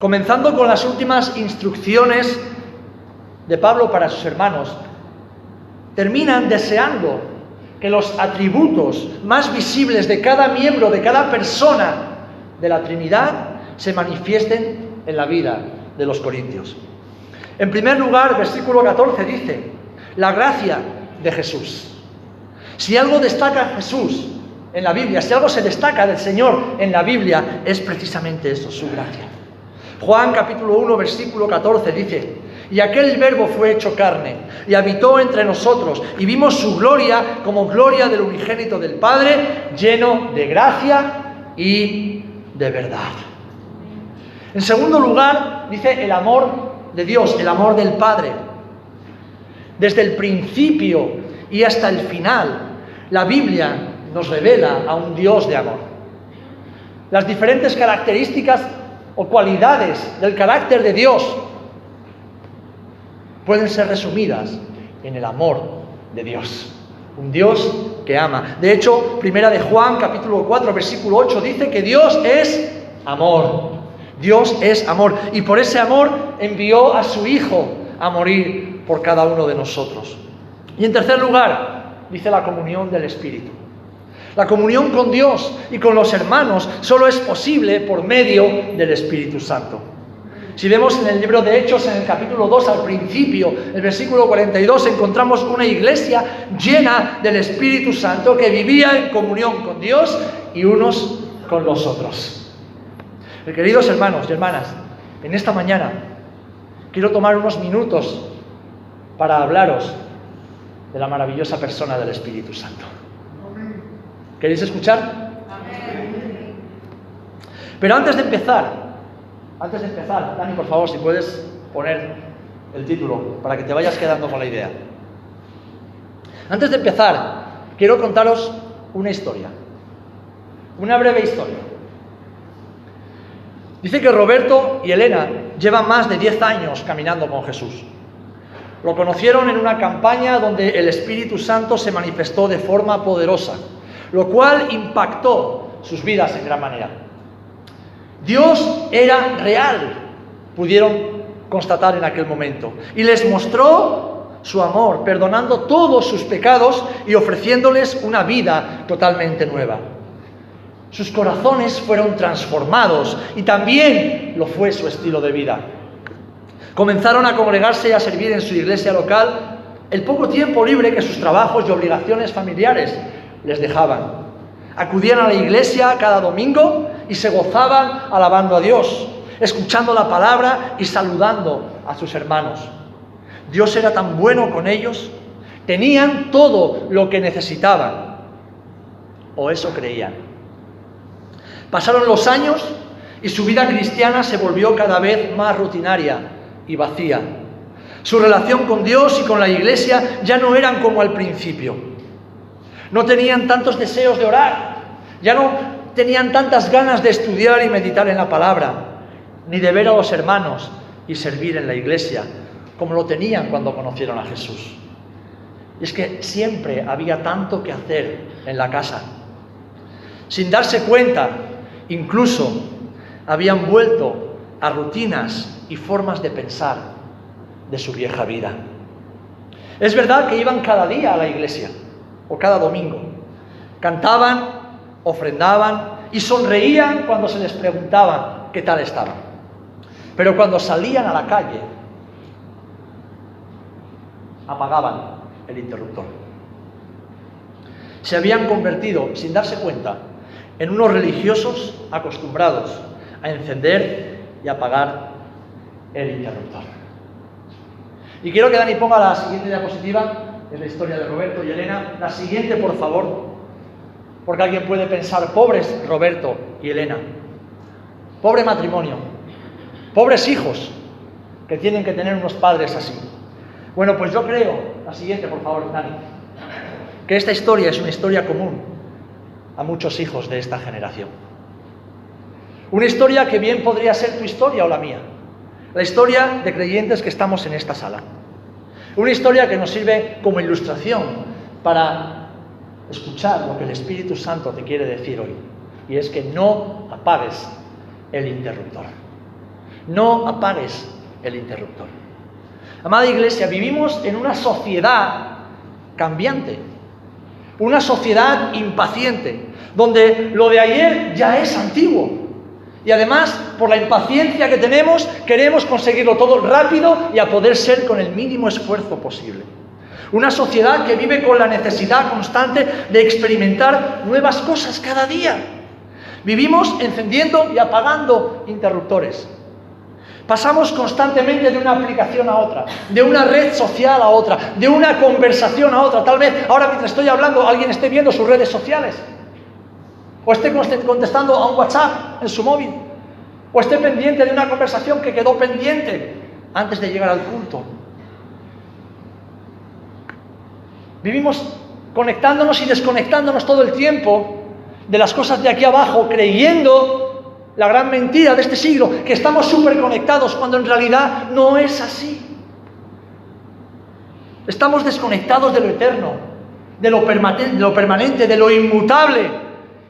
Comenzando con las últimas instrucciones de Pablo para sus hermanos, terminan deseando que los atributos más visibles de cada miembro, de cada persona de la Trinidad, se manifiesten en la vida de los corintios. En primer lugar, versículo 14 dice, la gracia de Jesús. Si algo destaca Jesús en la Biblia, si algo se destaca del Señor en la Biblia, es precisamente esto, su gracia. Juan capítulo 1, versículo 14 dice, y aquel verbo fue hecho carne y habitó entre nosotros y vimos su gloria como gloria del unigénito del Padre, lleno de gracia y de verdad. En segundo lugar, dice el amor de Dios, el amor del Padre. Desde el principio y hasta el final, la Biblia nos revela a un Dios de amor. Las diferentes características o cualidades del carácter de Dios pueden ser resumidas en el amor de Dios. Un Dios que ama. De hecho, primera de Juan capítulo 4 versículo 8 dice que Dios es amor. Dios es amor. Y por ese amor envió a su Hijo a morir por cada uno de nosotros. Y en tercer lugar, dice la comunión del Espíritu. La comunión con Dios y con los hermanos solo es posible por medio del Espíritu Santo. Si vemos en el libro de Hechos, en el capítulo 2, al principio, el versículo 42, encontramos una iglesia llena del Espíritu Santo que vivía en comunión con Dios y unos con los otros. Queridos hermanos y hermanas, en esta mañana quiero tomar unos minutos para hablaros de la maravillosa persona del Espíritu Santo. ¿Queréis escuchar? Pero antes de empezar, antes de empezar, Dani, por favor, si puedes poner el título para que te vayas quedando con la idea. Antes de empezar, quiero contaros una historia, una breve historia. Dice que Roberto y Elena llevan más de 10 años caminando con Jesús. Lo conocieron en una campaña donde el Espíritu Santo se manifestó de forma poderosa lo cual impactó sus vidas en gran manera. Dios era real, pudieron constatar en aquel momento, y les mostró su amor, perdonando todos sus pecados y ofreciéndoles una vida totalmente nueva. Sus corazones fueron transformados y también lo fue su estilo de vida. Comenzaron a congregarse y a servir en su iglesia local el poco tiempo libre que sus trabajos y obligaciones familiares les dejaban. Acudían a la iglesia cada domingo y se gozaban alabando a Dios, escuchando la palabra y saludando a sus hermanos. Dios era tan bueno con ellos, tenían todo lo que necesitaban, o eso creían. Pasaron los años y su vida cristiana se volvió cada vez más rutinaria y vacía. Su relación con Dios y con la iglesia ya no eran como al principio. No tenían tantos deseos de orar, ya no tenían tantas ganas de estudiar y meditar en la palabra, ni de ver a los hermanos y servir en la iglesia, como lo tenían cuando conocieron a Jesús. Y es que siempre había tanto que hacer en la casa. Sin darse cuenta, incluso habían vuelto a rutinas y formas de pensar de su vieja vida. Es verdad que iban cada día a la iglesia, o cada domingo. Cantaban, ofrendaban y sonreían cuando se les preguntaba qué tal estaban. Pero cuando salían a la calle, apagaban el interruptor. Se habían convertido, sin darse cuenta, en unos religiosos acostumbrados a encender y apagar el interruptor. Y quiero que Dani ponga la siguiente diapositiva es la historia de Roberto y Elena. La siguiente, por favor, porque alguien puede pensar, pobres Roberto y Elena, pobre matrimonio, pobres hijos que tienen que tener unos padres así. Bueno, pues yo creo, la siguiente, por favor, Dani, que esta historia es una historia común a muchos hijos de esta generación. Una historia que bien podría ser tu historia o la mía. La historia de creyentes que estamos en esta sala. Una historia que nos sirve como ilustración para escuchar lo que el Espíritu Santo te quiere decir hoy. Y es que no apagues el interruptor. No apagues el interruptor. Amada iglesia, vivimos en una sociedad cambiante, una sociedad impaciente, donde lo de ayer ya es antiguo. Y además, por la impaciencia que tenemos, queremos conseguirlo todo rápido y a poder ser con el mínimo esfuerzo posible. Una sociedad que vive con la necesidad constante de experimentar nuevas cosas cada día. Vivimos encendiendo y apagando interruptores. Pasamos constantemente de una aplicación a otra, de una red social a otra, de una conversación a otra. Tal vez ahora mientras estoy hablando alguien esté viendo sus redes sociales, o esté contestando a un WhatsApp en su móvil, o esté pendiente de una conversación que quedó pendiente antes de llegar al culto. Vivimos conectándonos y desconectándonos todo el tiempo de las cosas de aquí abajo, creyendo la gran mentira de este siglo, que estamos súper conectados cuando en realidad no es así. Estamos desconectados de lo eterno, de lo, permanente, de lo inmutable,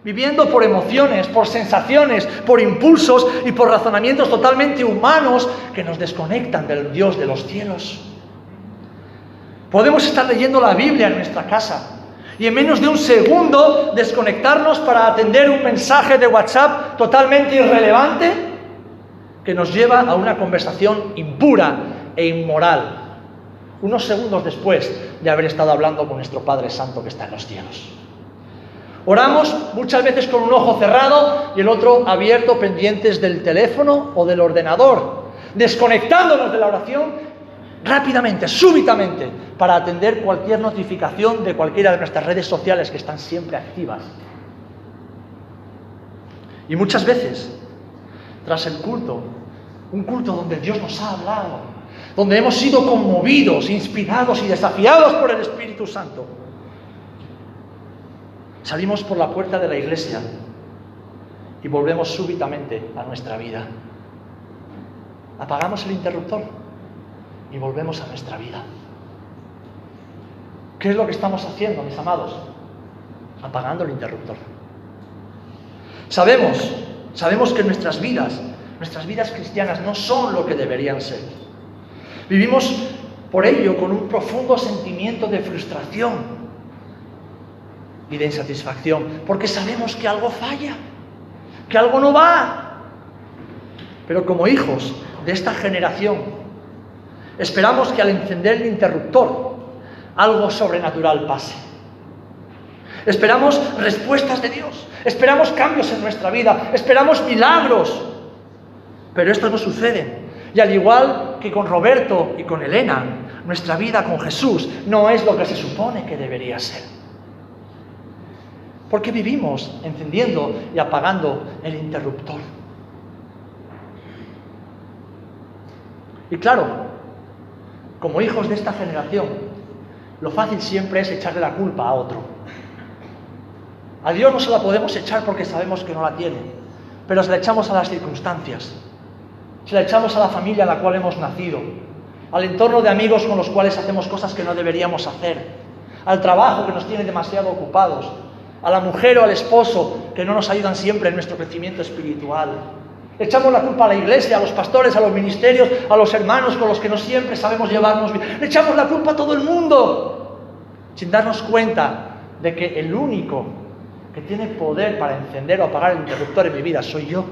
viviendo por emociones, por sensaciones, por impulsos y por razonamientos totalmente humanos que nos desconectan del Dios de los cielos. Podemos estar leyendo la Biblia en nuestra casa, y en menos de un segundo desconectarnos para atender un mensaje de WhatsApp totalmente irrelevante que nos lleva a una conversación impura e inmoral, unos segundos después de haber estado hablando con nuestro Padre Santo que está en los cielos. Oramos muchas veces con un ojo cerrado y el otro abierto pendientes del teléfono o del ordenador, desconectándonos de la oración rápidamente, súbitamente, para atender cualquier notificación de cualquiera de nuestras redes sociales que están siempre activas. Y muchas veces, tras el culto, un culto donde Dios nos ha hablado, donde hemos sido conmovidos, inspirados y desafiados por el Espíritu Santo, salimos por la puerta de la iglesia y volvemos súbitamente a nuestra vida. Apagamos el interruptor y volvemos a nuestra vida. ¿Qué es lo que estamos haciendo, mis amados? Apagando el interruptor. Sabemos, sabemos que nuestras vidas, nuestras vidas cristianas no son lo que deberían ser. Vivimos por ello con un profundo sentimiento de frustración y de insatisfacción, porque sabemos que algo falla, que algo no va. Pero como hijos de esta generación Esperamos que al encender el interruptor algo sobrenatural pase. Esperamos respuestas de Dios, esperamos cambios en nuestra vida, esperamos milagros. Pero esto no sucede. Y al igual que con Roberto y con Elena, nuestra vida con Jesús no es lo que se supone que debería ser. Porque vivimos encendiendo y apagando el interruptor. Y claro, como hijos de esta generación, lo fácil siempre es echarle la culpa a otro. A Dios no se la podemos echar porque sabemos que no la tiene, pero se la echamos a las circunstancias, se la echamos a la familia a la cual hemos nacido, al entorno de amigos con los cuales hacemos cosas que no deberíamos hacer, al trabajo que nos tiene demasiado ocupados, a la mujer o al esposo que no nos ayudan siempre en nuestro crecimiento espiritual, echamos la culpa a la iglesia, a los pastores, a los ministerios, a los hermanos con los que no siempre sabemos llevarnos bien. Le echamos la culpa a todo el mundo, sin darnos cuenta de que el único que tiene poder para encender o apagar el interruptor en mi vida soy yo.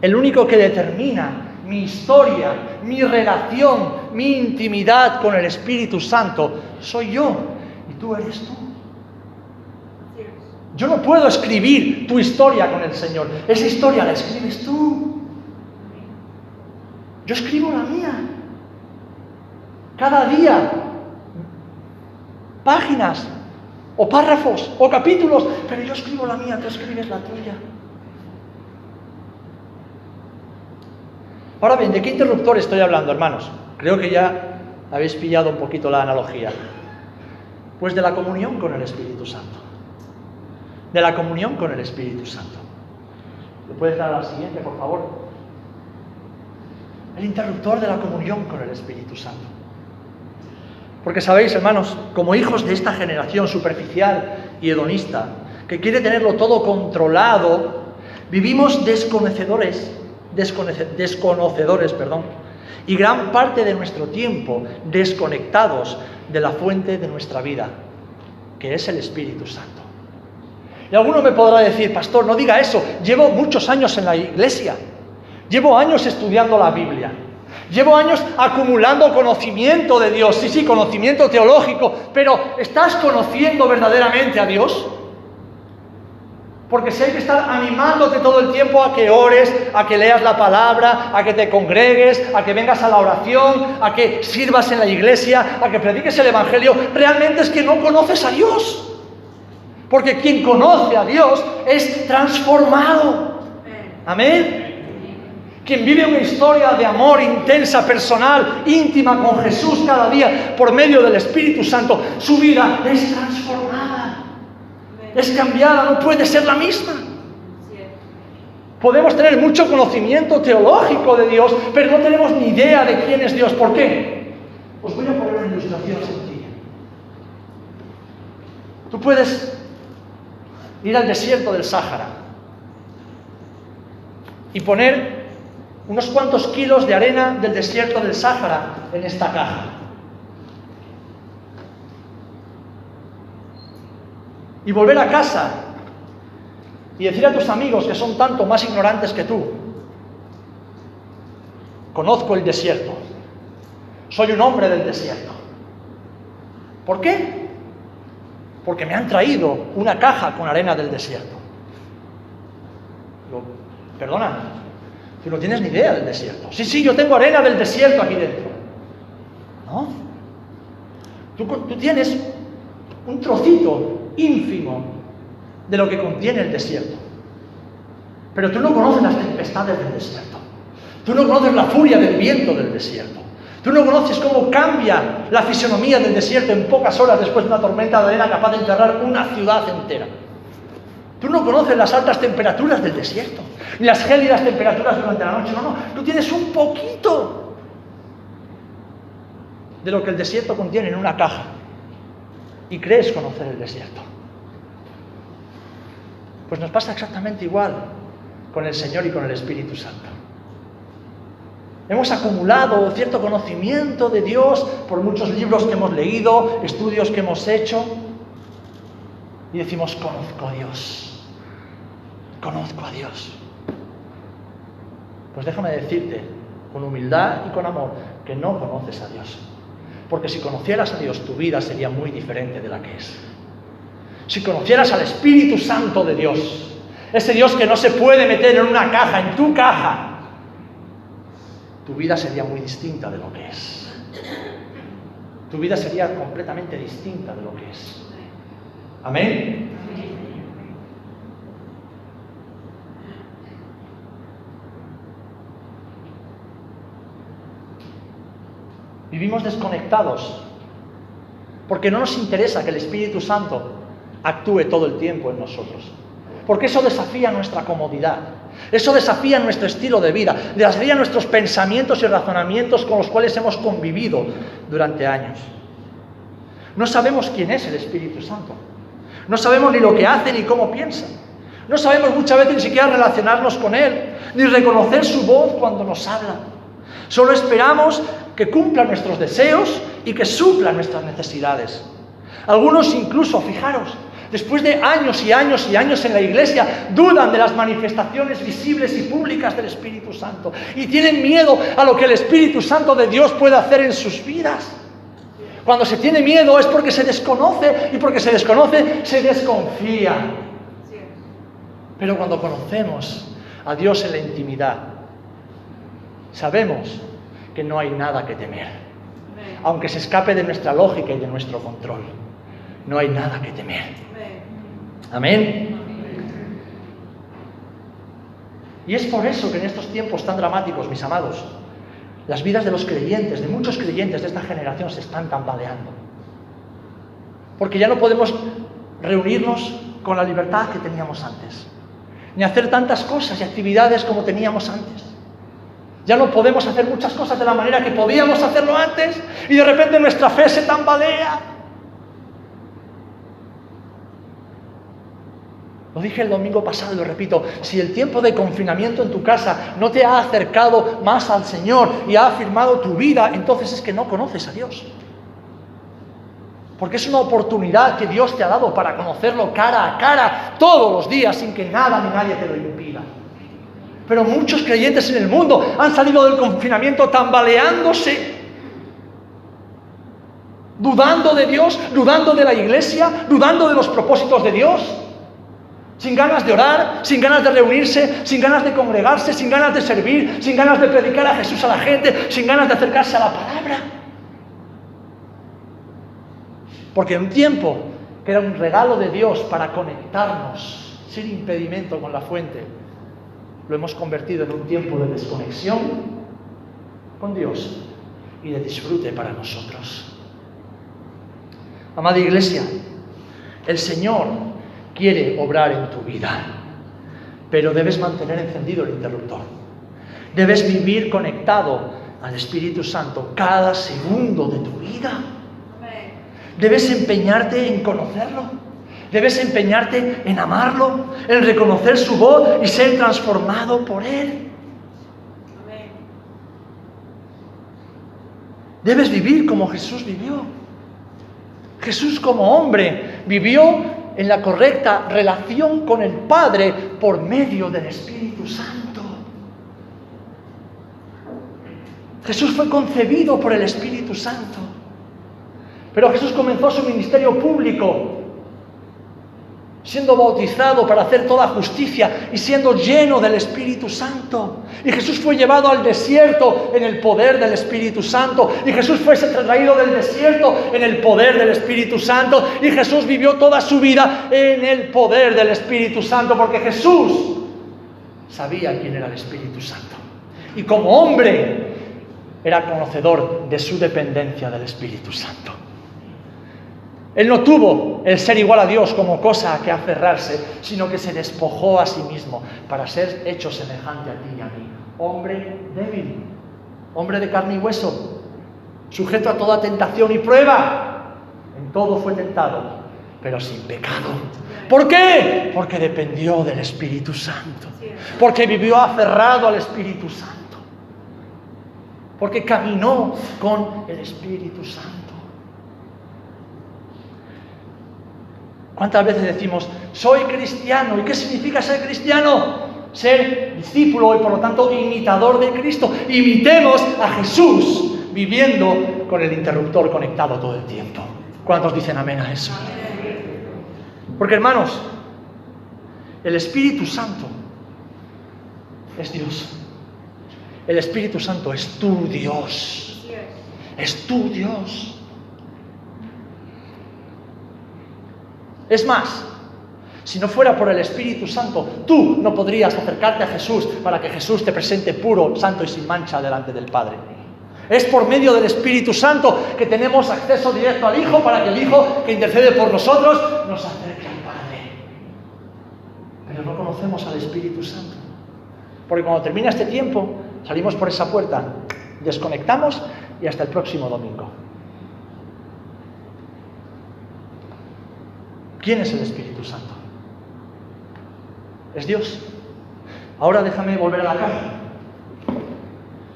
El único que determina mi historia, mi relación, mi intimidad con el Espíritu Santo soy yo. Y tú eres tú. Yo no puedo escribir tu historia con el Señor. Esa historia la escribes tú. Yo escribo la mía. Cada día. Páginas, o párrafos, o capítulos. Pero yo escribo la mía, tú escribes la tuya. Ahora bien, ¿de qué interruptor estoy hablando, hermanos? Creo que ya habéis pillado un poquito la analogía. Pues de la comunión con el Espíritu Santo de la comunión con el Espíritu Santo. ¿Le puedes dar la siguiente, por favor? El interruptor de la comunión con el Espíritu Santo. Porque sabéis, hermanos, como hijos de esta generación superficial y hedonista, que quiere tenerlo todo controlado, vivimos desconocedores desconocedores, perdón, y gran parte de nuestro tiempo desconectados de la fuente de nuestra vida, que es el Espíritu Santo. Y alguno me podrá decir, pastor, no diga eso, llevo muchos años en la iglesia, llevo años estudiando la Biblia, llevo años acumulando conocimiento de Dios, sí, sí, conocimiento teológico, pero ¿estás conociendo verdaderamente a Dios? Porque si hay que estar animándote todo el tiempo a que ores, a que leas la palabra, a que te congregues, a que vengas a la oración, a que sirvas en la iglesia, a que prediques el Evangelio, realmente es que no conoces a Dios. Porque quien conoce a Dios es transformado. Amén. Quien vive una historia de amor intensa, personal, íntima con Jesús cada día por medio del Espíritu Santo, su vida es transformada es cambiada, no puede ser la misma. Podemos tener mucho conocimiento teológico de Dios, pero no tenemos ni idea de quién es Dios. ¿Por qué? Os voy a poner una ilustración sencilla. Tú puedes ir al desierto del Sáhara y poner unos cuantos kilos de arena del desierto del Sáhara en esta caja. y volver a casa y decir a tus amigos que son tanto más ignorantes que tú, conozco el desierto, soy un hombre del desierto. ¿Por qué? Porque me han traído una caja con arena del desierto. perdona, tú no tienes ni idea del desierto. Sí, sí, yo tengo arena del desierto aquí dentro. ¿No? Tú, tú tienes un trocito ínfimo de lo que contiene el desierto. Pero tú no conoces las tempestades del desierto. Tú no conoces la furia del viento del desierto. Tú no conoces cómo cambia la fisonomía del desierto en pocas horas después de una tormenta de arena capaz de enterrar una ciudad entera. Tú no conoces las altas temperaturas del desierto, ni las gélidas temperaturas durante la noche. No, no. Tú tienes un poquito de lo que el desierto contiene en una caja y crees conocer el desierto. Pues nos pasa exactamente igual con el Señor y con el Espíritu Santo. Hemos acumulado cierto conocimiento de Dios por muchos libros que hemos leído, estudios que hemos hecho, y decimos, conozco a Dios, conozco a Dios. Pues déjame decirte, con humildad y con amor, que no conoces a Dios. Porque si conocieras a Dios, tu vida sería muy diferente de la que es. Si conocieras al Espíritu Santo de Dios, ese Dios que no se puede meter en una caja, en tu caja, tu vida sería muy distinta de lo que es. Tu vida sería completamente distinta de lo que es. Amén. Vivimos desconectados porque no nos interesa que el Espíritu Santo actúe todo el tiempo en nosotros. Porque eso desafía nuestra comodidad, eso desafía nuestro estilo de vida, desafía nuestros pensamientos y razonamientos con los cuales hemos convivido durante años. No sabemos quién es el Espíritu Santo, no sabemos ni lo que hace ni cómo piensa, no sabemos muchas veces ni siquiera relacionarnos con Él, ni reconocer su voz cuando nos habla. Solo esperamos que cumpla nuestros deseos y que supla nuestras necesidades. Algunos incluso, fijaros, después de años y años y años en la iglesia, dudan de las manifestaciones visibles y públicas del Espíritu Santo y tienen miedo a lo que el Espíritu Santo de Dios puede hacer en sus vidas. Cuando se tiene miedo es porque se desconoce y porque se desconoce se desconfía. Pero cuando conocemos a Dios en la intimidad, sabemos que no hay nada que temer. Aunque se escape de nuestra lógica y de nuestro control, no hay nada que temer. Amén. Y es por eso que en estos tiempos tan dramáticos, mis amados, las vidas de los creyentes, de muchos creyentes de esta generación, se están tambaleando. Porque ya no podemos reunirnos con la libertad que teníamos antes, ni hacer tantas cosas y actividades como teníamos antes. Ya no podemos hacer muchas cosas de la manera que podíamos hacerlo antes y de repente nuestra fe se tambalea. Lo dije el domingo pasado y lo repito, si el tiempo de confinamiento en tu casa no te ha acercado más al Señor y ha afirmado tu vida, entonces es que no conoces a Dios. Porque es una oportunidad que Dios te ha dado para conocerlo cara a cara todos los días sin que nada ni nadie te lo impida. Pero muchos creyentes en el mundo han salido del confinamiento tambaleándose, dudando de Dios, dudando de la iglesia, dudando de los propósitos de Dios sin ganas de orar, sin ganas de reunirse, sin ganas de congregarse, sin ganas de servir, sin ganas de predicar a Jesús a la gente, sin ganas de acercarse a la palabra. Porque un tiempo que era un regalo de Dios para conectarnos sin impedimento con la fuente, lo hemos convertido en un tiempo de desconexión con Dios y de disfrute para nosotros. Amada iglesia, el Señor quiere obrar en tu vida. Pero debes mantener encendido el interruptor. Debes vivir conectado al Espíritu Santo cada segundo de tu vida. Debes empeñarte en conocerlo. Debes empeñarte en amarlo, en reconocer su voz y ser transformado por Él. Debes vivir como Jesús vivió. Jesús como hombre vivió en la correcta relación con el Padre por medio del Espíritu Santo. Jesús fue concebido por el Espíritu Santo. Pero Jesús comenzó su ministerio público siendo bautizado para hacer toda justicia y siendo lleno del Espíritu Santo. Y Jesús fue llevado al desierto en el poder del Espíritu Santo. Y Jesús fue traído del desierto en el poder del Espíritu Santo. Y Jesús vivió toda su vida en el poder del Espíritu Santo, porque Jesús sabía quién era el Espíritu Santo. Y como hombre era conocedor de su dependencia del Espíritu Santo. Él no tuvo el ser igual a Dios como cosa a que aferrarse, sino que se despojó a sí mismo para ser hecho semejante a ti y a mí. Hombre débil, hombre de carne y hueso, sujeto a toda tentación y prueba. En todo fue tentado, pero sin pecado. ¿Por qué? Porque dependió del Espíritu Santo. Porque vivió aferrado al Espíritu Santo. Porque caminó con el Espíritu Santo. ¿Cuántas veces decimos, soy cristiano? ¿Y qué significa ser cristiano? Ser discípulo y por lo tanto imitador de Cristo. Imitemos a Jesús viviendo con el interruptor conectado todo el tiempo. ¿Cuántos dicen amén a eso? Porque hermanos, el Espíritu Santo es Dios. El Espíritu Santo es tu Dios. Es tu Dios. Es más, si no fuera por el Espíritu Santo, tú no podrías acercarte a Jesús para que Jesús te presente puro, santo y sin mancha delante del Padre. Es por medio del Espíritu Santo que tenemos acceso directo al Hijo para que el Hijo que intercede por nosotros nos acerque al Padre. Pero no conocemos al Espíritu Santo. Porque cuando termina este tiempo, salimos por esa puerta, desconectamos y hasta el próximo domingo. ¿Quién es el Espíritu Santo? Es Dios. Ahora déjame volver a la caja.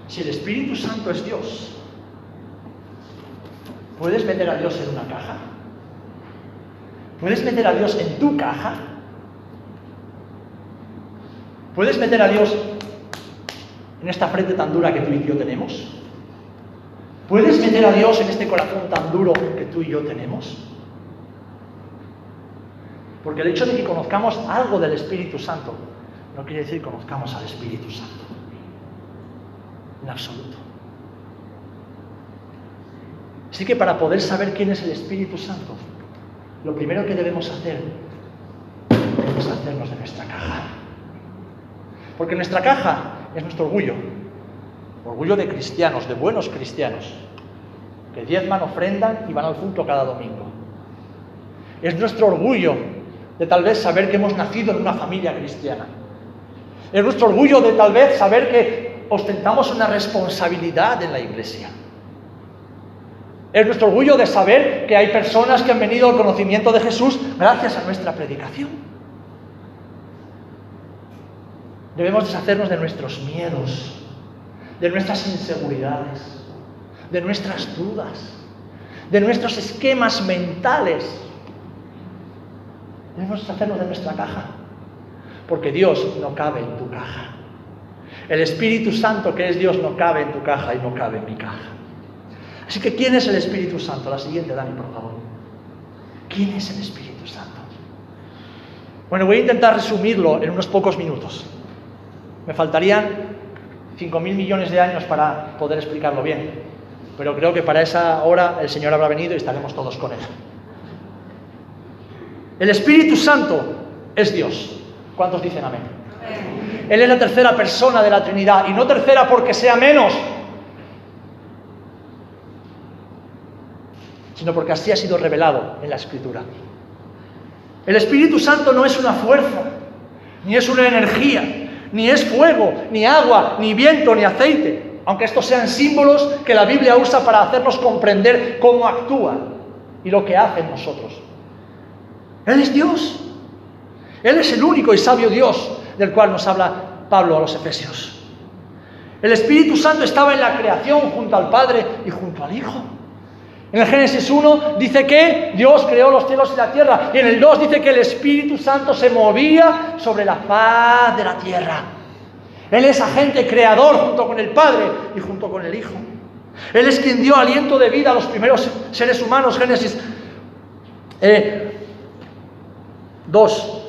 Si el Espíritu Santo es Dios, ¿puedes meter a Dios en una caja? ¿Puedes meter a Dios en tu caja? ¿Puedes meter a Dios en esta frente tan dura que tú y yo tenemos? ¿Puedes meter a Dios en este corazón tan duro que tú y yo tenemos? Porque el hecho de que conozcamos algo del Espíritu Santo no quiere decir que conozcamos al Espíritu Santo. En absoluto. Así que para poder saber quién es el Espíritu Santo, lo primero que debemos hacer es hacernos de nuestra caja. Porque nuestra caja es nuestro orgullo. Orgullo de cristianos, de buenos cristianos, que diezman, ofrendan y van al culto cada domingo. Es nuestro orgullo de tal vez saber que hemos nacido en una familia cristiana. Es nuestro orgullo de tal vez saber que ostentamos una responsabilidad en la iglesia. Es nuestro orgullo de saber que hay personas que han venido al conocimiento de Jesús gracias a nuestra predicación. Debemos deshacernos de nuestros miedos, de nuestras inseguridades, de nuestras dudas, de nuestros esquemas mentales. Debemos deshacernos de nuestra caja, porque Dios no cabe en tu caja. El Espíritu Santo que es Dios no cabe en tu caja y no cabe en mi caja. Así que, ¿quién es el Espíritu Santo? La siguiente, Dani, por favor. ¿Quién es el Espíritu Santo? Bueno, voy a intentar resumirlo en unos pocos minutos. Me faltarían 5.000 millones de años para poder explicarlo bien, pero creo que para esa hora el Señor habrá venido y estaremos todos con Él. El Espíritu Santo es Dios. ¿Cuántos dicen amén? Él es la tercera persona de la Trinidad y no tercera porque sea menos, sino porque así ha sido revelado en la Escritura. El Espíritu Santo no es una fuerza, ni es una energía, ni es fuego, ni agua, ni viento, ni aceite, aunque estos sean símbolos que la Biblia usa para hacernos comprender cómo actúa y lo que hace en nosotros. Él es Dios. Él es el único y sabio Dios del cual nos habla Pablo a los Efesios. El Espíritu Santo estaba en la creación junto al Padre y junto al Hijo. En el Génesis 1 dice que Dios creó los cielos y la tierra. Y en el 2 dice que el Espíritu Santo se movía sobre la faz de la tierra. Él es agente creador junto con el Padre y junto con el Hijo. Él es quien dio aliento de vida a los primeros seres humanos. Génesis 2. Eh,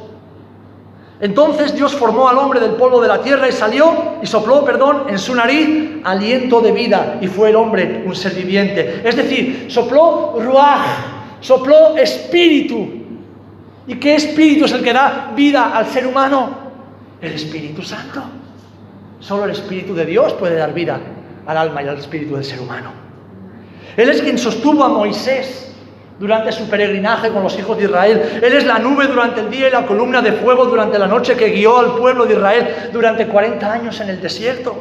entonces Dios formó al hombre del polvo de la tierra y salió y sopló, perdón, en su nariz aliento de vida y fue el hombre un ser viviente. Es decir, sopló ruaj, sopló espíritu. ¿Y qué espíritu es el que da vida al ser humano? El Espíritu Santo. Solo el Espíritu de Dios puede dar vida al alma y al espíritu del ser humano. Él es quien sostuvo a Moisés durante su peregrinaje con los hijos de Israel. Él es la nube durante el día y la columna de fuego durante la noche que guió al pueblo de Israel durante 40 años en el desierto.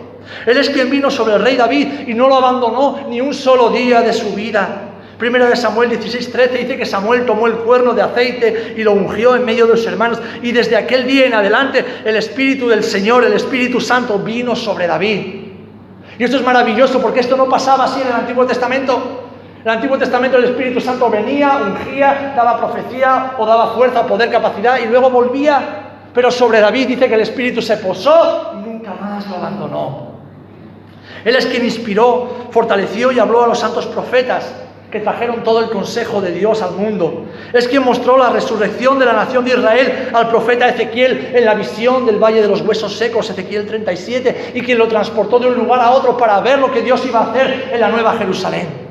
Él es quien vino sobre el rey David y no lo abandonó ni un solo día de su vida. Primera de Samuel 16:13 dice que Samuel tomó el cuerno de aceite y lo ungió en medio de sus hermanos y desde aquel día en adelante el Espíritu del Señor, el Espíritu Santo vino sobre David. Y esto es maravilloso porque esto no pasaba así en el Antiguo Testamento. En el Antiguo Testamento el Espíritu Santo venía, ungía, daba profecía o daba fuerza, poder, capacidad y luego volvía. Pero sobre David dice que el Espíritu se posó y nunca más lo abandonó. Él es quien inspiró, fortaleció y habló a los santos profetas que trajeron todo el consejo de Dios al mundo. Es quien mostró la resurrección de la nación de Israel al profeta Ezequiel en la visión del Valle de los Huesos Secos, Ezequiel 37, y quien lo transportó de un lugar a otro para ver lo que Dios iba a hacer en la Nueva Jerusalén.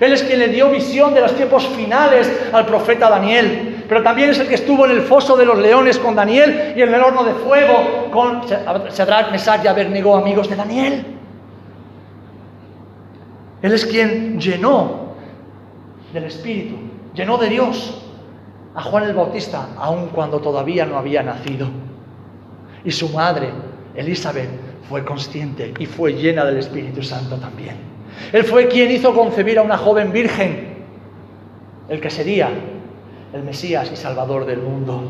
Él es quien le dio visión de los tiempos finales al profeta Daniel. Pero también es el que estuvo en el foso de los leones con Daniel y en el horno de fuego con Shadrach, Mesach y Abednego, amigos de Daniel. Él es quien llenó del Espíritu, llenó de Dios a Juan el Bautista, aun cuando todavía no había nacido. Y su madre, Elizabeth, fue consciente y fue llena del Espíritu Santo también. Él fue quien hizo concebir a una joven virgen, el que sería el Mesías y Salvador del mundo.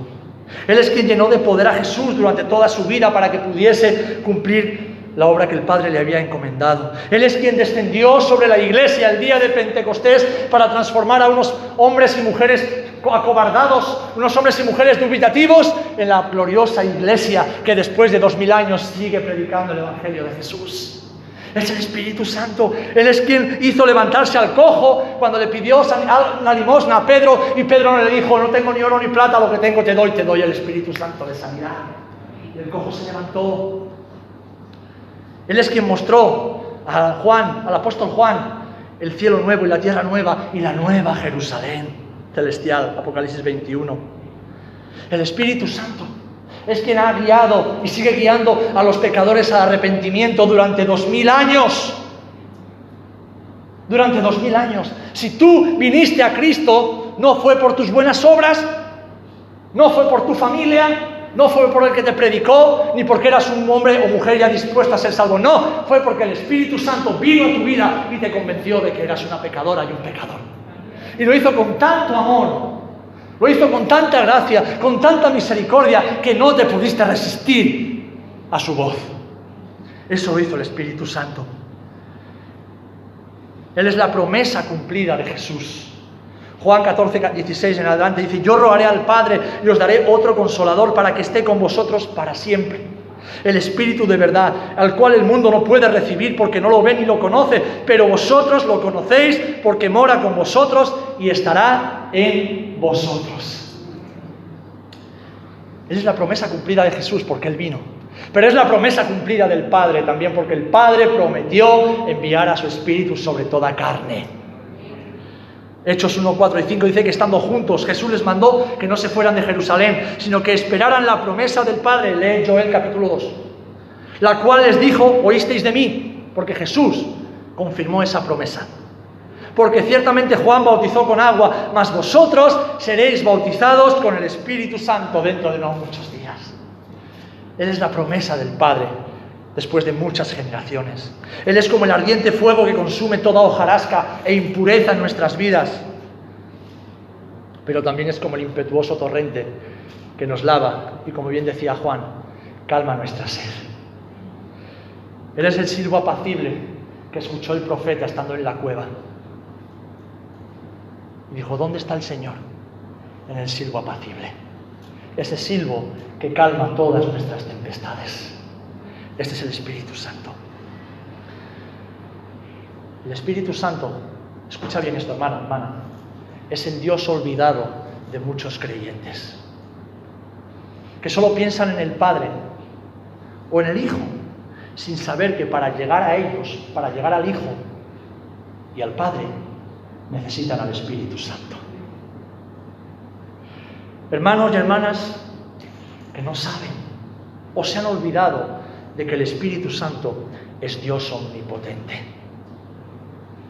Él es quien llenó de poder a Jesús durante toda su vida para que pudiese cumplir la obra que el Padre le había encomendado. Él es quien descendió sobre la iglesia el día de Pentecostés para transformar a unos hombres y mujeres acobardados, unos hombres y mujeres dubitativos en la gloriosa iglesia que después de dos mil años sigue predicando el Evangelio de Jesús. Es el Espíritu Santo. Él es quien hizo levantarse al cojo cuando le pidió una limosna a Pedro y Pedro no le dijo, no tengo ni oro ni plata, lo que tengo te doy, te doy el Espíritu Santo de sanidad. Y el cojo se levantó. Él es quien mostró a Juan, al apóstol Juan, el cielo nuevo y la tierra nueva y la nueva Jerusalén celestial, Apocalipsis 21. El Espíritu Santo es quien ha guiado y sigue guiando a los pecadores al arrepentimiento durante dos mil años. Durante dos mil años. Si tú viniste a Cristo, no fue por tus buenas obras, no fue por tu familia, no fue por el que te predicó, ni porque eras un hombre o mujer ya dispuesta a ser salvo. No, fue porque el Espíritu Santo vino a tu vida y te convenció de que eras una pecadora y un pecador. Y lo hizo con tanto amor lo hizo con tanta gracia, con tanta misericordia, que no te pudiste resistir a su voz. Eso lo hizo el Espíritu Santo. Él es la promesa cumplida de Jesús. Juan 14, 16 en adelante dice, yo rogaré al Padre y os daré otro consolador para que esté con vosotros para siempre. El Espíritu de verdad, al cual el mundo no puede recibir porque no lo ve ni lo conoce, pero vosotros lo conocéis porque mora con vosotros y estará en vosotros. Esa es la promesa cumplida de Jesús porque Él vino. Pero es la promesa cumplida del Padre también porque el Padre prometió enviar a su Espíritu sobre toda carne. Hechos 1, 4 y 5 dice que estando juntos Jesús les mandó que no se fueran de Jerusalén, sino que esperaran la promesa del Padre. Lee Joel capítulo 2. La cual les dijo, oísteis de mí, porque Jesús confirmó esa promesa. Porque ciertamente Juan bautizó con agua, mas vosotros seréis bautizados con el Espíritu Santo dentro de no muchos días. Esa es la promesa del Padre después de muchas generaciones. Él es como el ardiente fuego que consume toda hojarasca e impureza en nuestras vidas. Pero también es como el impetuoso torrente que nos lava y, como bien decía Juan, calma nuestra sed. Él es el silbo apacible que escuchó el profeta estando en la cueva. Dijo, ¿dónde está el Señor? En el silbo apacible. Ese silbo que calma todas nuestras tempestades. Este es el Espíritu Santo. El Espíritu Santo, escucha bien esto, hermano, hermana, es el Dios olvidado de muchos creyentes, que solo piensan en el Padre o en el Hijo, sin saber que para llegar a ellos, para llegar al Hijo y al Padre, necesitan al Espíritu Santo. Hermanos y hermanas que no saben o se han olvidado de que el Espíritu Santo es Dios omnipotente.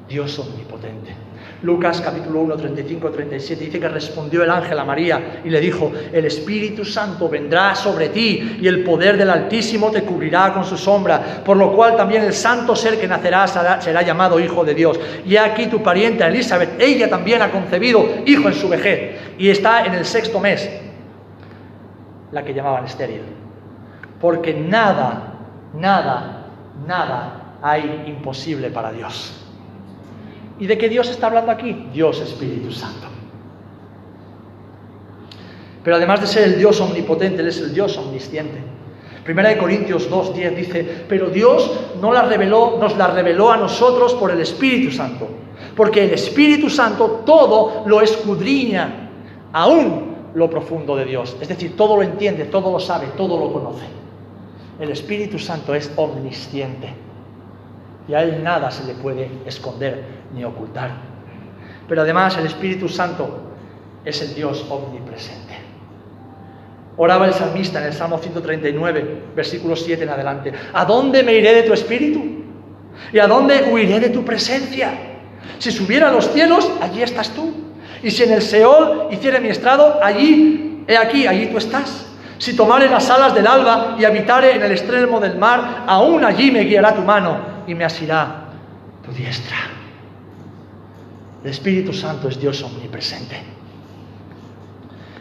Dios omnipotente. Lucas capítulo 1, 35, 37 dice que respondió el ángel a María y le dijo, el Espíritu Santo vendrá sobre ti y el poder del Altísimo te cubrirá con su sombra, por lo cual también el santo ser que nacerá será, llamado Hijo de Dios. Y aquí tu pariente Elizabeth, ella también ha concebido hijo en su vejez y está en el sexto mes, la que llamaban estéril. Porque nada Nada, nada hay imposible para Dios. ¿Y de qué Dios está hablando aquí? Dios Espíritu Santo. Pero además de ser el Dios omnipotente, Él es el Dios omnisciente. Primera de Corintios 2.10 dice, pero Dios no la reveló, nos la reveló a nosotros por el Espíritu Santo, porque el Espíritu Santo todo lo escudriña, aún lo profundo de Dios. Es decir, todo lo entiende, todo lo sabe, todo lo conoce. El Espíritu Santo es omnisciente y a Él nada se le puede esconder ni ocultar. Pero además el Espíritu Santo es el Dios omnipresente. Oraba el salmista en el Salmo 139, versículo 7 en adelante. ¿A dónde me iré de tu Espíritu? ¿Y a dónde huiré de tu presencia? Si subiera a los cielos, allí estás tú. Y si en el Seol hiciera mi estrado, allí, he aquí, allí tú estás. Si tomare las alas del alba y habitare en el extremo del mar, aún allí me guiará tu mano y me asirá tu diestra. El Espíritu Santo es Dios omnipresente.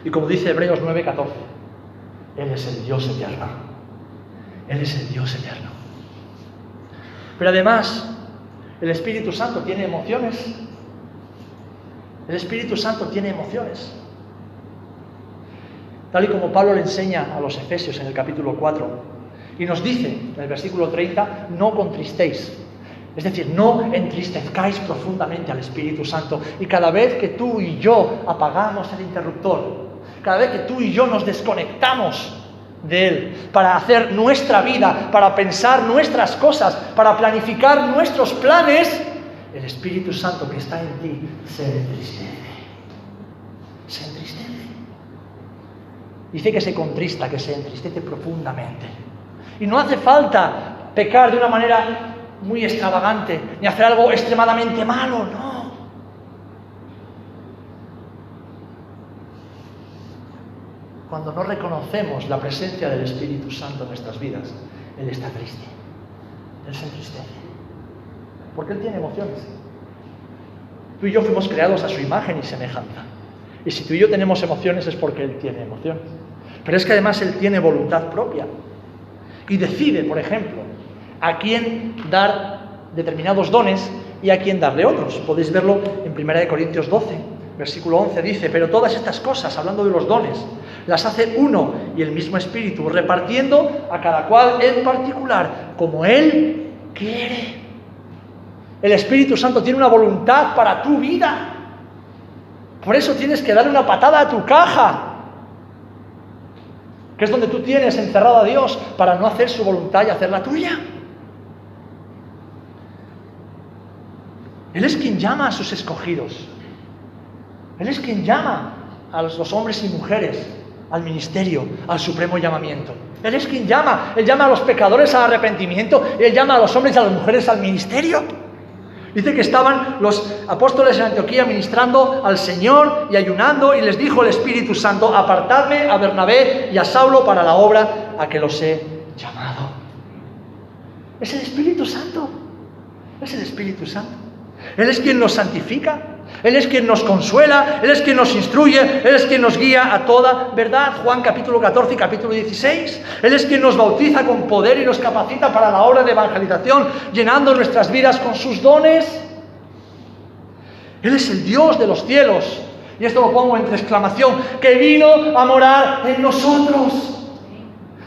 Y como dice Hebreos 9:14, Él es el Dios eterno. Él es el Dios eterno. Pero además, el Espíritu Santo tiene emociones. El Espíritu Santo tiene emociones. Tal y como Pablo le enseña a los Efesios en el capítulo 4. Y nos dice en el versículo 30, no contristéis. Es decir, no entristezcáis profundamente al Espíritu Santo. Y cada vez que tú y yo apagamos el interruptor, cada vez que tú y yo nos desconectamos de Él, para hacer nuestra vida, para pensar nuestras cosas, para planificar nuestros planes, el Espíritu Santo que está en ti se entristece. Se entristece. Dice que se contrista, que se entristece profundamente. Y no hace falta pecar de una manera muy extravagante, ni hacer algo extremadamente malo, no. Cuando no reconocemos la presencia del Espíritu Santo en nuestras vidas, Él está triste. Él se entristece. Porque Él tiene emociones. Tú y yo fuimos creados a su imagen y semejanza. Y si tú y yo tenemos emociones es porque Él tiene emociones. Pero es que además Él tiene voluntad propia. Y decide, por ejemplo, a quién dar determinados dones y a quién darle otros. Podéis verlo en 1 Corintios 12, versículo 11, dice, pero todas estas cosas, hablando de los dones, las hace uno y el mismo Espíritu, repartiendo a cada cual en particular, como Él quiere. El Espíritu Santo tiene una voluntad para tu vida. Por eso tienes que darle una patada a tu caja que es donde tú tienes encerrado a Dios para no hacer su voluntad y hacer la tuya. Él es quien llama a sus escogidos. Él es quien llama a los hombres y mujeres al ministerio, al supremo llamamiento. Él es quien llama. Él llama a los pecadores al arrepentimiento. Él llama a los hombres y a las mujeres al ministerio. Dice que estaban los apóstoles en Antioquía ministrando al Señor y ayunando y les dijo el Espíritu Santo, apartadme a Bernabé y a Saulo para la obra a que los he llamado. Es el Espíritu Santo. Es el Espíritu Santo. Él es quien nos santifica. Él es quien nos consuela, Él es quien nos instruye, Él es quien nos guía a toda verdad. Juan capítulo 14 y capítulo 16. Él es quien nos bautiza con poder y nos capacita para la obra de evangelización, llenando nuestras vidas con sus dones. Él es el Dios de los cielos. Y esto lo pongo entre exclamación, que vino a morar en nosotros.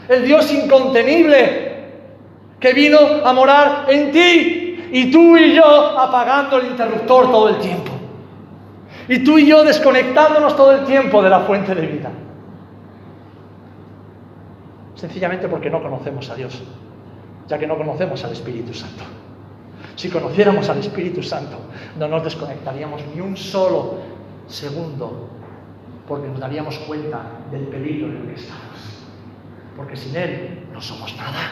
El Dios incontenible, que vino a morar en ti. Y tú y yo apagando el interruptor todo el tiempo. Y tú y yo desconectándonos todo el tiempo de la fuente de vida. Sencillamente porque no conocemos a Dios, ya que no conocemos al Espíritu Santo. Si conociéramos al Espíritu Santo, no nos desconectaríamos ni un solo segundo, porque nos daríamos cuenta del peligro en el que estamos. Porque sin Él no somos nada.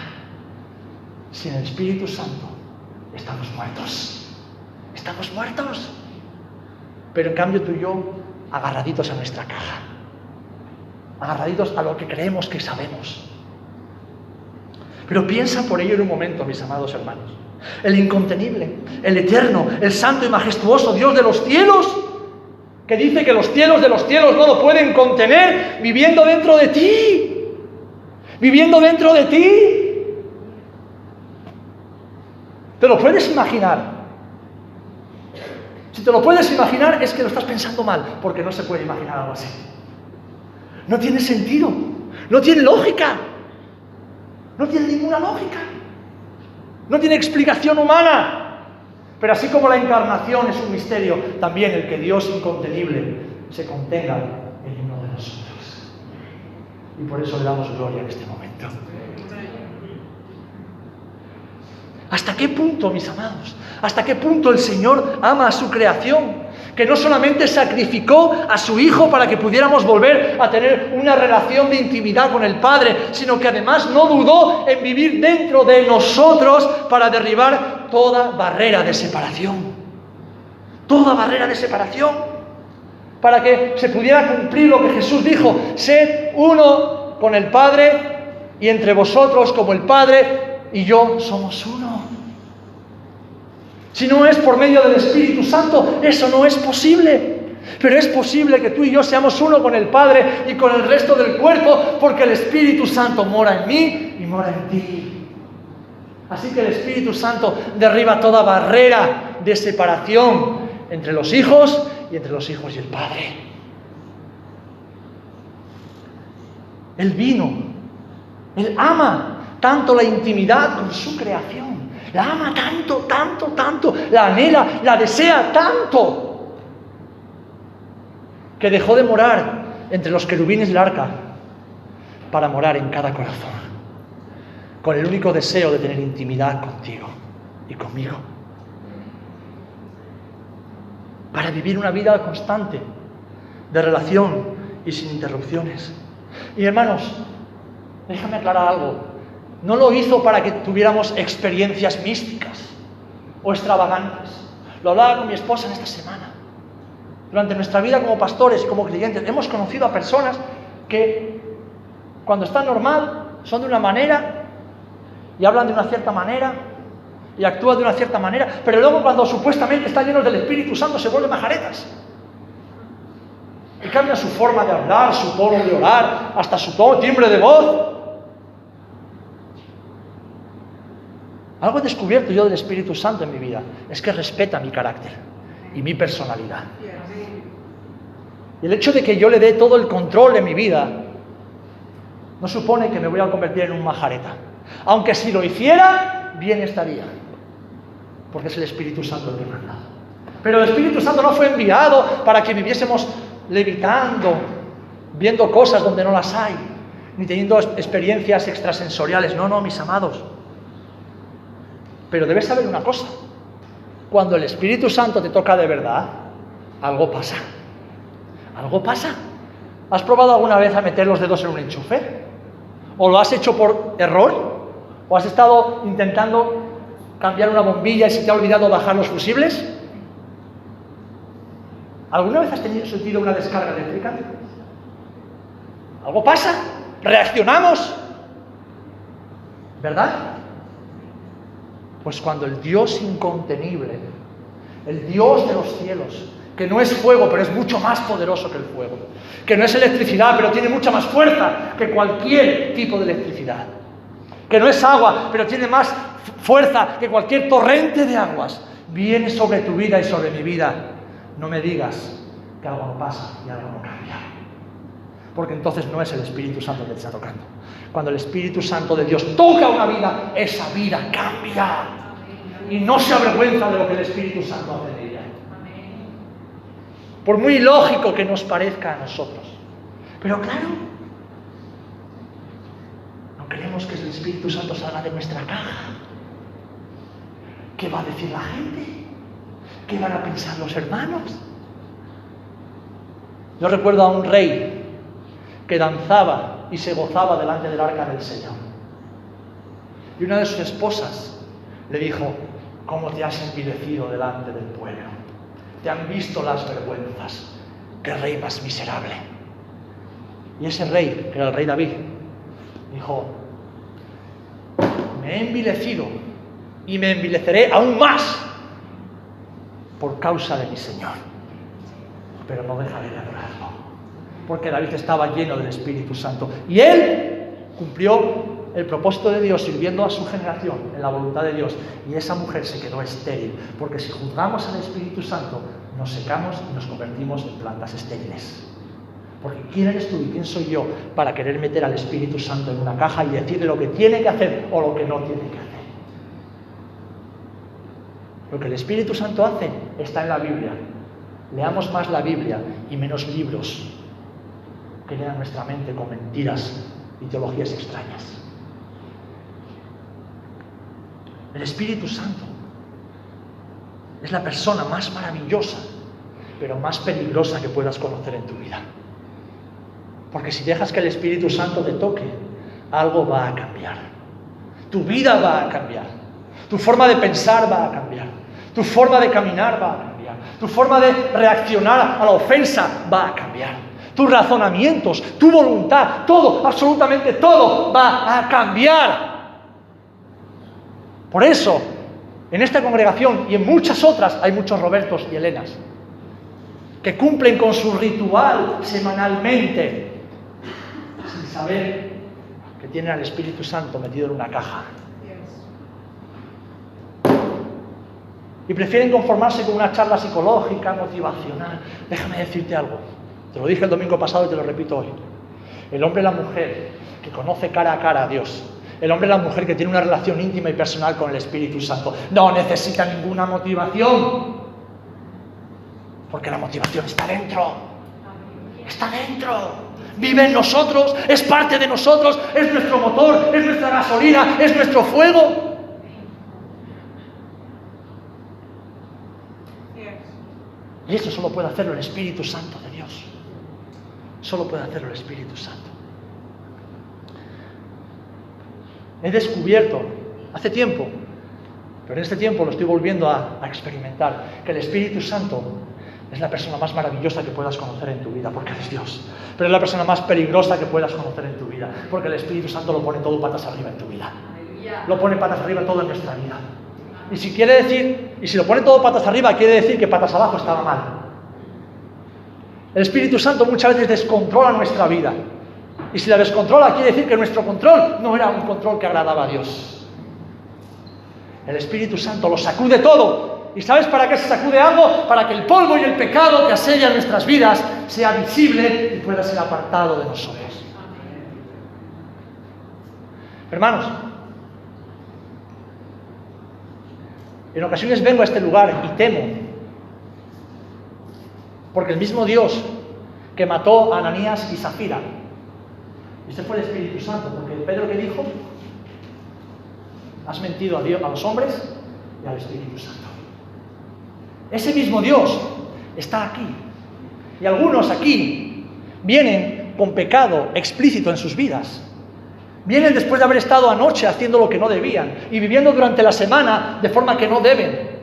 Sin el Espíritu Santo estamos muertos. Estamos muertos. Pero en cambio tú y yo, agarraditos a nuestra caja, agarraditos a lo que creemos que sabemos. Pero piensa por ello en un momento, mis amados hermanos. El incontenible, el eterno, el santo y majestuoso Dios de los cielos, que dice que los cielos de los cielos no lo pueden contener, viviendo dentro de ti, viviendo dentro de ti. ¿Te lo puedes imaginar? Si te lo puedes imaginar es que lo estás pensando mal, porque no se puede imaginar algo así. No tiene sentido, no tiene lógica, no tiene ninguna lógica, no tiene explicación humana. Pero así como la encarnación es un misterio, también el que Dios incontenible se contenga en uno de nosotros. Y por eso le damos gloria en este momento. ¿Hasta qué punto, mis amados? ¿Hasta qué punto el Señor ama a su creación? Que no solamente sacrificó a su Hijo para que pudiéramos volver a tener una relación de intimidad con el Padre, sino que además no dudó en vivir dentro de nosotros para derribar toda barrera de separación. Toda barrera de separación. Para que se pudiera cumplir lo que Jesús dijo, sed uno con el Padre y entre vosotros como el Padre y yo somos uno. Si no es por medio del Espíritu Santo, eso no es posible. Pero es posible que tú y yo seamos uno con el Padre y con el resto del cuerpo, porque el Espíritu Santo mora en mí y mora en ti. Así que el Espíritu Santo derriba toda barrera de separación entre los hijos y entre los hijos y el Padre. Él vino, Él ama tanto la intimidad con su creación. La ama tanto, tanto, tanto. La anhela, la desea tanto. Que dejó de morar entre los querubines del arca para morar en cada corazón. Con el único deseo de tener intimidad contigo y conmigo. Para vivir una vida constante de relación y sin interrupciones. Y hermanos, déjame aclarar algo. No lo hizo para que tuviéramos experiencias místicas o extravagantes. Lo hablaba con mi esposa en esta semana. Durante nuestra vida como pastores y como creyentes hemos conocido a personas que cuando están normal son de una manera y hablan de una cierta manera y actúan de una cierta manera, pero luego cuando supuestamente están llenos del Espíritu Santo se vuelven majaretas. Y cambia su forma de hablar, su tono de orar, hasta su tono, timbre de voz. Algo he descubierto yo del Espíritu Santo en mi vida, es que respeta mi carácter y mi personalidad. Y el hecho de que yo le dé todo el control de mi vida no supone que me voy a convertir en un majareta. Aunque si lo hiciera, bien estaría. Porque es el Espíritu Santo el que manda. Pero el Espíritu Santo no fue enviado para que viviésemos levitando, viendo cosas donde no las hay, ni teniendo experiencias extrasensoriales. No, no, mis amados. Pero debes saber una cosa. Cuando el Espíritu Santo te toca de verdad, algo pasa. Algo pasa. ¿Has probado alguna vez a meter los dedos en un enchufe? ¿O lo has hecho por error? ¿O has estado intentando cambiar una bombilla y se te ha olvidado bajar los fusibles? ¿Alguna vez has tenido, sentido una descarga eléctrica? ¿Algo pasa? ¿Reaccionamos? ¿Verdad? Pues cuando el Dios incontenible, el Dios de los cielos, que no es fuego, pero es mucho más poderoso que el fuego, que no es electricidad, pero tiene mucha más fuerza que cualquier tipo de electricidad, que no es agua, pero tiene más fuerza que cualquier torrente de aguas, viene sobre tu vida y sobre mi vida. No me digas que algo no pasa y algo no cambia, porque entonces no es el Espíritu Santo que te está tocando. Cuando el Espíritu Santo de Dios toca una vida, esa vida cambia y no se avergüenza de lo que el Espíritu Santo hace en ella por muy lógico que nos parezca a nosotros. Pero claro, no queremos que el Espíritu Santo salga de nuestra caja. ¿Qué va a decir la gente? ¿Qué van a pensar los hermanos? Yo recuerdo a un rey que danzaba y se gozaba delante del arca del Señor. Y una de sus esposas le dijo, ¿cómo te has envilecido delante del pueblo? te han visto las vergüenzas. Qué rey más miserable. Y ese rey, que era el rey David, dijo, me he envilecido y me envileceré aún más por causa de mi Señor. Pero no dejaré de adorarlo, porque David estaba lleno del Espíritu Santo. Y él cumplió el propósito de Dios sirviendo a su generación en la voluntad de Dios y esa mujer se quedó estéril, porque si juzgamos al Espíritu Santo, nos secamos y nos convertimos en plantas estériles. Porque ¿quién eres tú y quién soy yo para querer meter al Espíritu Santo en una caja y decirle lo que tiene que hacer o lo que no tiene que hacer? Lo que el Espíritu Santo hace está en la Biblia. Leamos más la Biblia y menos libros que llenan nuestra mente con mentiras y teologías extrañas. El Espíritu Santo es la persona más maravillosa, pero más peligrosa que puedas conocer en tu vida. Porque si dejas que el Espíritu Santo te toque, algo va a cambiar. Tu vida va a cambiar. Tu forma de pensar va a cambiar. Tu forma de caminar va a cambiar. Tu forma de reaccionar a la ofensa va a cambiar. Tus razonamientos, tu voluntad, todo, absolutamente todo va a cambiar. Por eso, en esta congregación y en muchas otras hay muchos Robertos y Helenas que cumplen con su ritual semanalmente sin saber que tienen al Espíritu Santo metido en una caja. Y prefieren conformarse con una charla psicológica, motivacional. Déjame decirte algo. Te lo dije el domingo pasado y te lo repito hoy. El hombre y la mujer que conoce cara a cara a Dios el hombre y la mujer que tiene una relación íntima y personal con el Espíritu Santo. No necesita ninguna motivación. Porque la motivación está dentro. Está dentro. Vive en nosotros, es parte de nosotros, es nuestro motor, es nuestra gasolina, es nuestro fuego. Y eso solo puede hacerlo el Espíritu Santo de Dios. Solo puede hacerlo el Espíritu Santo. he descubierto hace tiempo, pero en este tiempo lo estoy volviendo a, experimentar, que el Espíritu Santo es la persona más maravillosa que puedas conocer en tu vida, porque es Dios. Pero es la persona más peligrosa que puedas conocer en tu vida, porque el Espíritu Santo lo pone todo patas arriba en tu vida. Lo pone patas arriba en nuestra vida. Y si quiere decir, y si lo pone todo patas arriba, quiere decir que patas abajo estaba mal. El Espíritu Santo muchas veces descontrola nuestra vida. Y si la descontrola, quiere decir que nuestro control no era un control que agradaba a Dios. El Espíritu Santo lo sacude todo. ¿Y sabes para qué se sacude algo? Para que el polvo y el pecado que asedia nuestras vidas sea visible y pueda ser apartado de nosotros. Hermanos, en ocasiones vengo a este lugar y temo, porque el mismo Dios que mató a Ananías y Zafira, ese fue el Espíritu Santo, porque Pedro que dijo, has mentido a, Dios, a los hombres y al Espíritu Santo. Ese mismo Dios está aquí. Y algunos aquí vienen con pecado explícito en sus vidas. Vienen después de haber estado anoche haciendo lo que no debían y viviendo durante la semana de forma que no deben.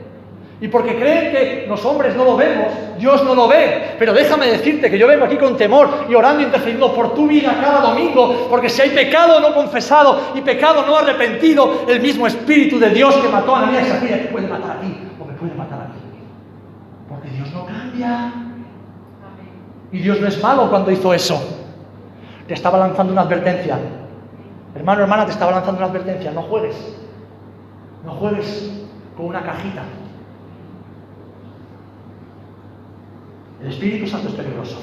Y porque creen que los hombres no lo vemos, Dios no lo ve. Pero déjame decirte que yo vengo aquí con temor y orando y intercediendo por tu vida cada domingo, porque si hay pecado no confesado y pecado no arrepentido, el mismo Espíritu de Dios que mató a Ananías y te puede matar a ti o me puede matar a ti. Porque Dios no cambia. Y Dios no es malo cuando hizo eso. Te estaba lanzando una advertencia. Hermano, hermana, te estaba lanzando una advertencia. No juegues. No juegues con una cajita. El Espíritu Santo es peligroso.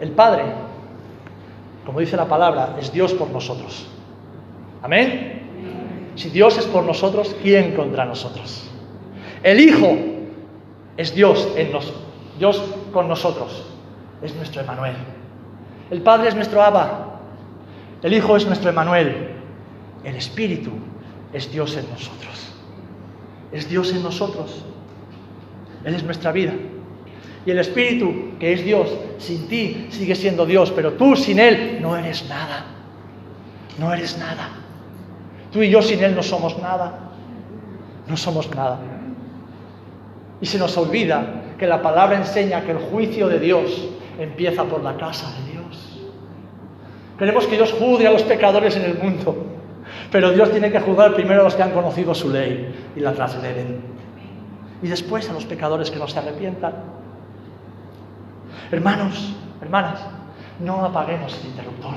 El Padre, como dice la palabra, es Dios por nosotros. Amén. Si Dios es por nosotros, ¿quién contra nosotros? El Hijo es Dios en nosotros. Dios con nosotros. Es nuestro Emanuel. El Padre es nuestro Abba. El Hijo es nuestro Emanuel. El Espíritu es Dios en nosotros. Es Dios en nosotros. Él es nuestra vida. Y el Espíritu, que es Dios, sin ti sigue siendo Dios, pero tú sin Él no eres nada. No eres nada. Tú y yo sin Él no somos nada. No somos nada. Y se nos olvida que la palabra enseña que el juicio de Dios empieza por la casa de Dios. Queremos que Dios juzgue a los pecadores en el mundo. Pero Dios tiene que juzgar primero a los que han conocido su ley y la trasgreden. Y después a los pecadores que no se arrepientan. Hermanos, hermanas, no apaguemos el interruptor.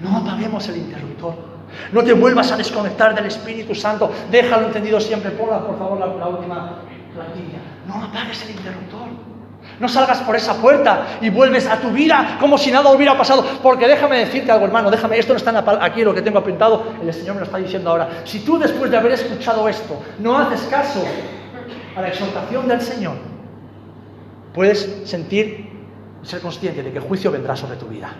No apaguemos el interruptor. No te vuelvas a desconectar del Espíritu Santo. Déjalo entendido siempre. Ponla, por favor, la, la última plantilla. No apagues el interruptor. No salgas por esa puerta y vuelves a tu vida como si nada hubiera pasado. Porque déjame decirte algo, hermano, déjame, esto no está aquí lo que tengo apuntado, el Señor me lo está diciendo ahora. Si tú después de haber escuchado esto no haces caso a la exhortación del Señor, puedes sentir, ser consciente de que juicio vendrá sobre tu vida.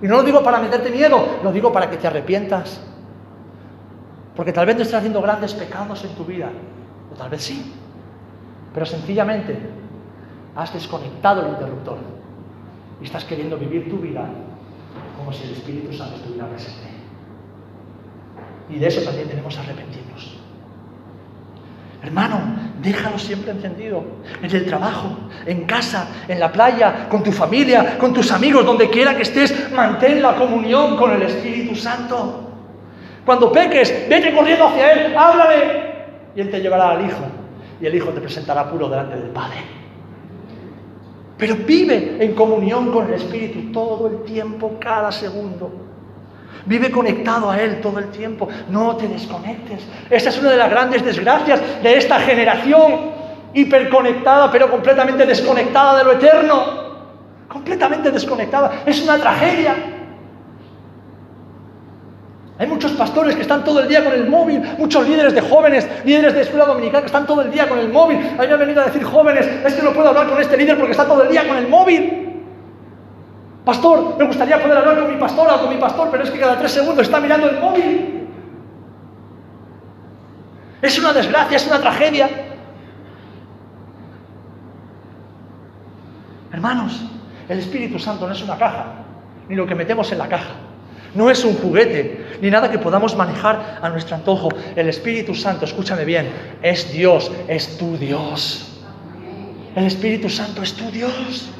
Y no lo digo para meterte miedo, lo digo para que te arrepientas. Porque tal vez te estás haciendo grandes pecados en tu vida, o tal vez sí, pero sencillamente has desconectado el interruptor y estás queriendo vivir tu vida como si el Espíritu Santo estuviera presente. Y de eso también tenemos que arrepentirnos. Hermano, déjalo siempre encendido. En el trabajo, en casa, en la playa, con tu familia, con tus amigos, donde quiera que estés, mantén la comunión con el Espíritu Santo. Cuando peques, vete corriendo hacia Él, háblale. Y Él te llevará al Hijo. Y el Hijo te presentará puro delante del Padre. Pero vive en comunión con el Espíritu todo el tiempo, cada segundo. Vive conectado a Él todo el tiempo. No te desconectes. Esa es una de las grandes desgracias de esta generación hiperconectada, pero completamente desconectada de lo eterno. Completamente desconectada. Es una tragedia. Hay muchos pastores que están todo el día con el móvil, muchos líderes de jóvenes, líderes de escuela dominical que están todo el día con el móvil. A mí me han venido a decir jóvenes, es que no puedo hablar con este líder porque está todo el día con el móvil. Pastor, me gustaría poder hablar con mi pastora o con mi pastor, pero es que cada tres segundos está mirando el móvil. Es una desgracia, es una tragedia. Hermanos, el Espíritu Santo no es una caja, ni lo que metemos en la caja. No es un juguete, ni nada que podamos manejar a nuestro antojo. El Espíritu Santo, escúchame bien, es Dios, es tu Dios. El Espíritu Santo es tu Dios.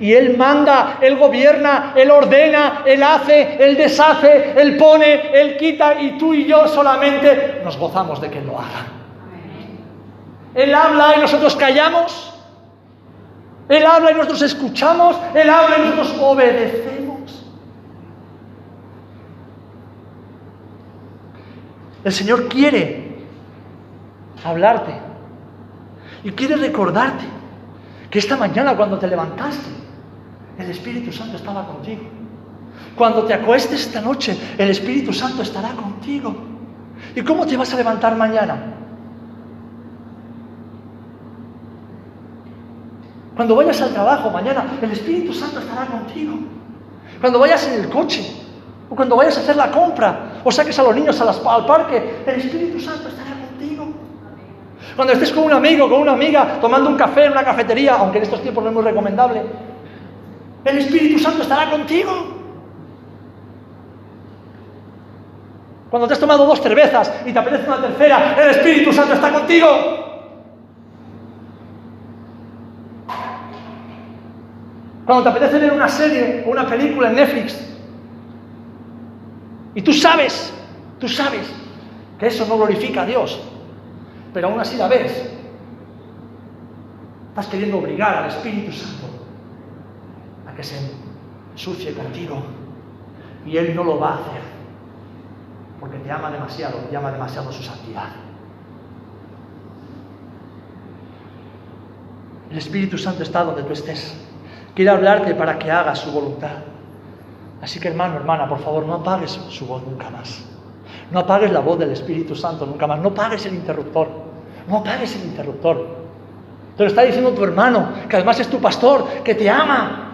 Y Él manda, Él gobierna, Él ordena, Él hace, Él deshace, Él pone, Él quita y tú y yo solamente nos gozamos de que Él lo haga. Él habla y nosotros callamos. Él habla y nosotros escuchamos, Él habla y nosotros obedecemos. El Señor quiere hablarte y quiere recordarte que esta mañana cuando te levantaste, el Espíritu Santo estaba contigo. Cuando te acuestes esta noche, el Espíritu Santo estará contigo. ¿Y cómo te vas a levantar mañana? Cuando vayas al trabajo mañana, el Espíritu Santo estará contigo. Cuando vayas en el coche, o cuando vayas a hacer la compra, o saques a los niños al parque, el Espíritu Santo estará contigo. Cuando estés con un amigo, con una amiga, tomando un café en una cafetería, aunque en estos tiempos no es muy recomendable, el Espíritu Santo estará contigo. Cuando te has tomado dos cervezas y te apetece una tercera, el Espíritu Santo está contigo. Cuando te apetece ver una serie o una película en Netflix y tú sabes, tú sabes que eso no glorifica a Dios, pero aún así la ves, estás queriendo obligar al Espíritu Santo a que se ensucie contigo y Él no lo va a hacer porque te ama demasiado, te ama demasiado su santidad. El Espíritu Santo está donde tú estés. Quiere hablarte para que hagas su voluntad. Así que hermano, hermana, por favor, no apagues su voz nunca más. No apagues la voz del Espíritu Santo nunca más. No apagues el interruptor. No apagues el interruptor. Te lo está diciendo tu hermano, que además es tu pastor, que te ama,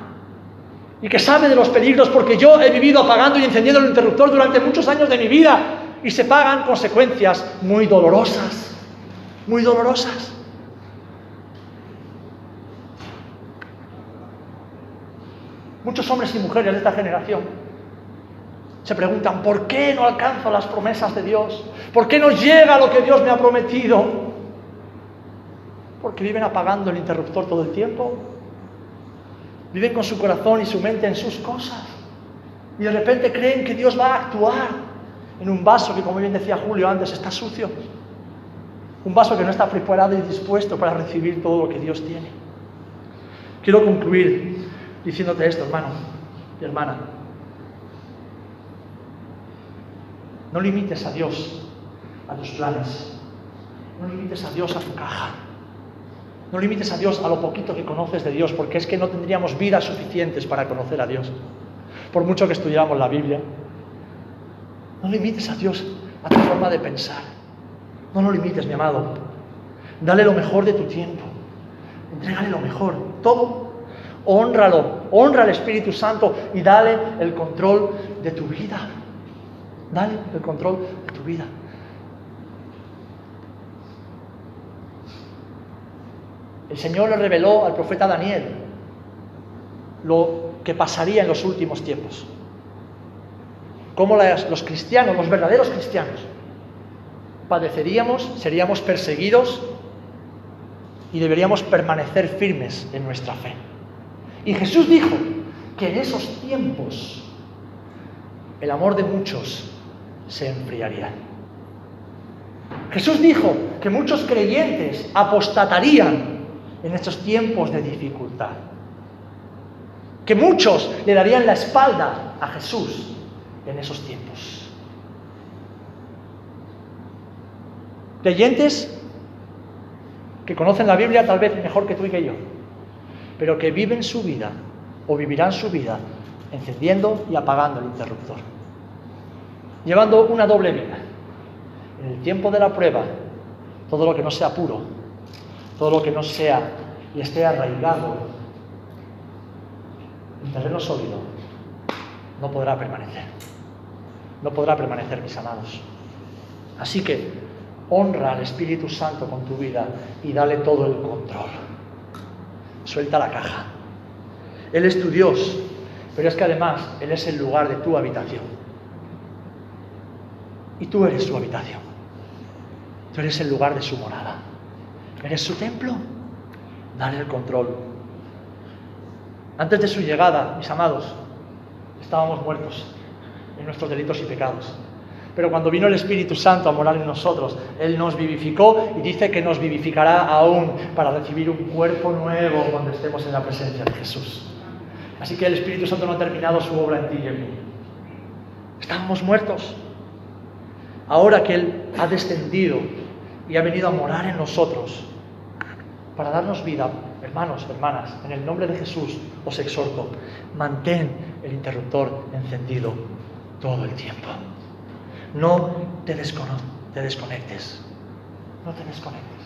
y que sabe de los peligros porque yo he vivido apagando y encendiendo el interruptor durante muchos años de mi vida y se pagan consecuencias muy dolorosas, muy dolorosas. Muchos hombres y mujeres de esta generación se preguntan, ¿por qué no alcanzo las promesas de Dios? ¿Por qué no llega lo que Dios me ha prometido? Porque viven apagando el interruptor todo el tiempo, Viven con su corazón y su mente en sus cosas. Y de repente creen que Dios va a actuar en un vaso que, como bien decía Julio antes, está sucio. Un vaso que no está preparado y dispuesto para recibir todo lo que Dios tiene. Quiero concluir diciéndote esto, hermano y hermana. No limites a Dios a tus planes. No limites a Dios a tu caja. No limites a Dios a lo poquito que conoces de Dios, porque es que no tendríamos vidas suficientes para conocer a Dios, por mucho que estudiáramos la Biblia. No limites a Dios a tu forma de pensar. No lo limites, mi amado. Dale lo mejor de tu tiempo. Entrégale lo mejor, todo. Honralo, honra al Espíritu Santo y dale el control de tu vida. Dale el control de tu vida. El Señor le reveló al profeta Daniel lo que pasaría en los últimos tiempos. Cómo los cristianos, los verdaderos cristianos, padeceríamos, seríamos perseguidos y deberíamos permanecer firmes en nuestra fe. Y Jesús dijo que en esos tiempos el amor de muchos se enfriaría. Jesús dijo que muchos creyentes apostatarían en estos tiempos de dificultad. Que muchos le darían la espalda a Jesús en esos tiempos. Creyentes que conocen la Biblia tal vez mejor que tú y que yo, pero que viven su vida o vivirán su vida encendiendo y apagando el interruptor, llevando una doble vida. En el tiempo de la prueba, todo lo que no sea puro todo lo que no sea y esté arraigado en terreno sólido no podrá permanecer. No podrá permanecer, mis amados. Así que honra al Espíritu Santo con tu vida y dale todo el control. Suelta la caja. Él es tu Dios, pero es que además Él es el lugar de tu habitación. Y tú eres su habitación. Tú eres el lugar de su morada. ¿Eres su templo? Dale el control. Antes de su llegada, mis amados, estábamos muertos en nuestros delitos y pecados. Pero cuando vino el Espíritu Santo a morar en nosotros, Él nos vivificó y dice que nos vivificará aún para recibir un cuerpo nuevo cuando estemos en la presencia de Jesús. Así que el Espíritu Santo no ha terminado su obra en ti y en mí. Estábamos muertos. Ahora que Él ha descendido y ha venido a morar en nosotros para darnos vida, hermanos, hermanas, en el nombre de Jesús os exhorto, mantén el interruptor encendido todo el tiempo. No te, te desconectes. No te desconectes.